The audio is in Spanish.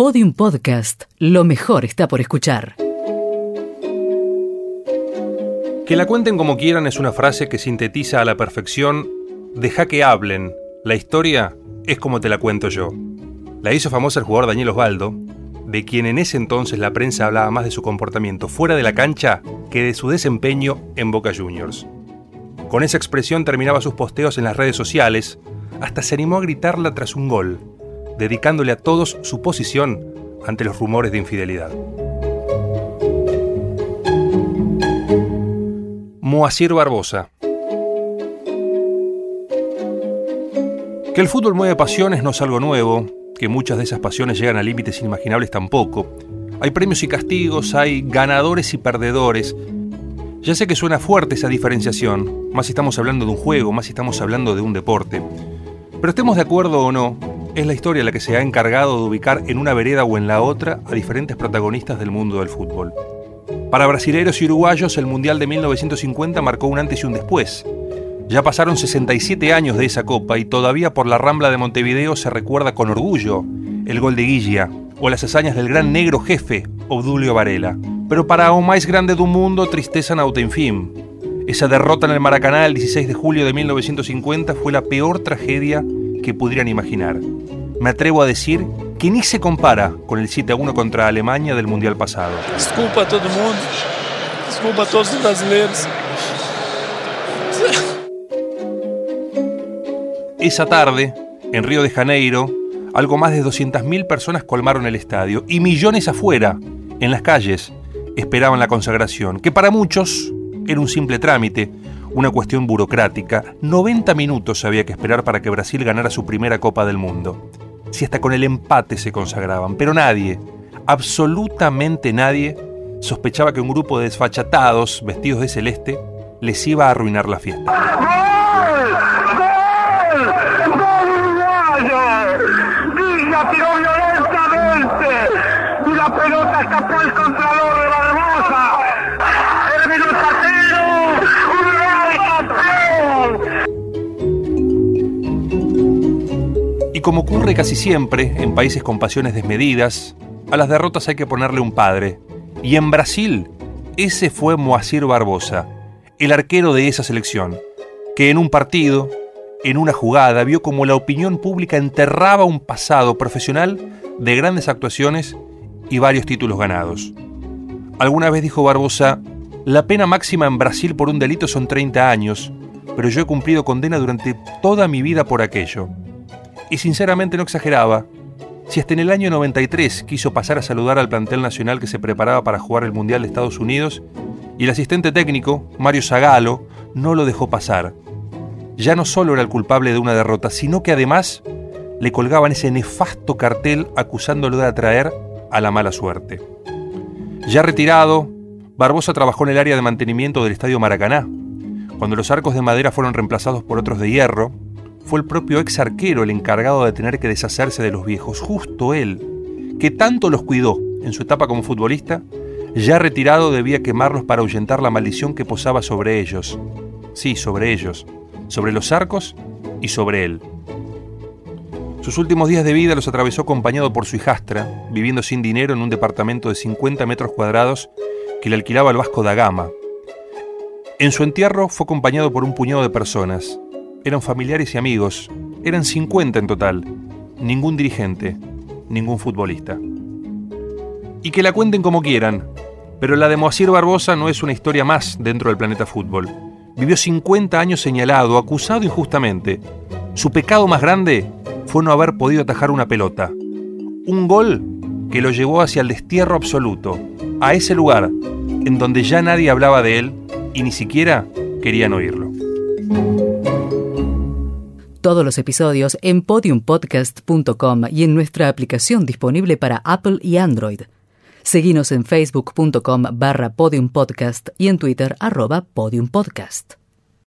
Podium Podcast. Lo mejor está por escuchar. Que la cuenten como quieran es una frase que sintetiza a la perfección Deja que hablen. La historia es como te la cuento yo. La hizo famosa el jugador Daniel Osvaldo, de quien en ese entonces la prensa hablaba más de su comportamiento fuera de la cancha que de su desempeño en Boca Juniors. Con esa expresión terminaba sus posteos en las redes sociales, hasta se animó a gritarla tras un gol, dedicándole a todos su posición ante los rumores de infidelidad. Moacir Barbosa. Que el fútbol mueve pasiones no es algo nuevo, que muchas de esas pasiones llegan a límites inimaginables tampoco. Hay premios y castigos, hay ganadores y perdedores. Ya sé que suena fuerte esa diferenciación, más si estamos hablando de un juego, más si estamos hablando de un deporte. Pero estemos de acuerdo o no, es la historia la que se ha encargado de ubicar en una vereda o en la otra a diferentes protagonistas del mundo del fútbol. Para brasileños y uruguayos, el Mundial de 1950 marcó un antes y un después. Ya pasaron 67 años de esa copa y todavía por la Rambla de Montevideo se recuerda con orgullo el gol de Guilla o las hazañas del gran negro jefe Obdulio Varela. Pero para o más grande de un mundo, tristeza nauta. Esa derrota en el Maracaná el 16 de julio de 1950 fue la peor tragedia que pudieran imaginar. Me atrevo a decir que ni se compara con el 7 a 1 contra Alemania del Mundial pasado. Disculpa a todo el mundo, disculpa a todos los brasileños. Esa tarde, en Río de Janeiro, algo más de 200.000 personas colmaron el estadio y millones afuera, en las calles, esperaban la consagración, que para muchos era un simple trámite, una cuestión burocrática. 90 minutos había que esperar para que Brasil ganara su primera Copa del Mundo. Si hasta con el empate se consagraban, pero nadie, absolutamente nadie, sospechaba que un grupo de desfachatados vestidos de celeste les iba a arruinar la fiesta. Y como ocurre casi siempre en países con pasiones desmedidas, a las derrotas hay que ponerle un padre. Y en Brasil, ese fue Moacir Barbosa, el arquero de esa selección, que en un partido, en una jugada, vio como la opinión pública enterraba un pasado profesional de grandes actuaciones y varios títulos ganados. Alguna vez dijo Barbosa, la pena máxima en Brasil por un delito son 30 años, pero yo he cumplido condena durante toda mi vida por aquello. Y sinceramente no exageraba. Si hasta en el año 93 quiso pasar a saludar al plantel nacional que se preparaba para jugar el Mundial de Estados Unidos, y el asistente técnico, Mario Zagalo, no lo dejó pasar. Ya no solo era el culpable de una derrota, sino que además le colgaban ese nefasto cartel acusándolo de atraer a la mala suerte. Ya retirado, Barbosa trabajó en el área de mantenimiento del Estadio Maracaná. Cuando los arcos de madera fueron reemplazados por otros de hierro, fue el propio ex arquero el encargado de tener que deshacerse de los viejos, justo él, que tanto los cuidó en su etapa como futbolista, ya retirado debía quemarlos para ahuyentar la maldición que posaba sobre ellos. Sí, sobre ellos, sobre los arcos y sobre él. Sus últimos días de vida los atravesó acompañado por su hijastra, viviendo sin dinero en un departamento de 50 metros cuadrados que le alquilaba el Vasco da Gama. En su entierro fue acompañado por un puñado de personas. Eran familiares y amigos. Eran 50 en total. Ningún dirigente, ningún futbolista. Y que la cuenten como quieran, pero la de Moacir Barbosa no es una historia más dentro del planeta fútbol. Vivió 50 años señalado, acusado injustamente. Su pecado más grande fue no haber podido atajar una pelota. Un gol que lo llevó hacia el destierro absoluto, a ese lugar en donde ya nadie hablaba de él y ni siquiera querían oírlo. Todos los episodios en podiumpodcast.com y en nuestra aplicación disponible para Apple y Android. Seguimos en facebook.com barra podiumpodcast y en Twitter arroba podiumpodcast.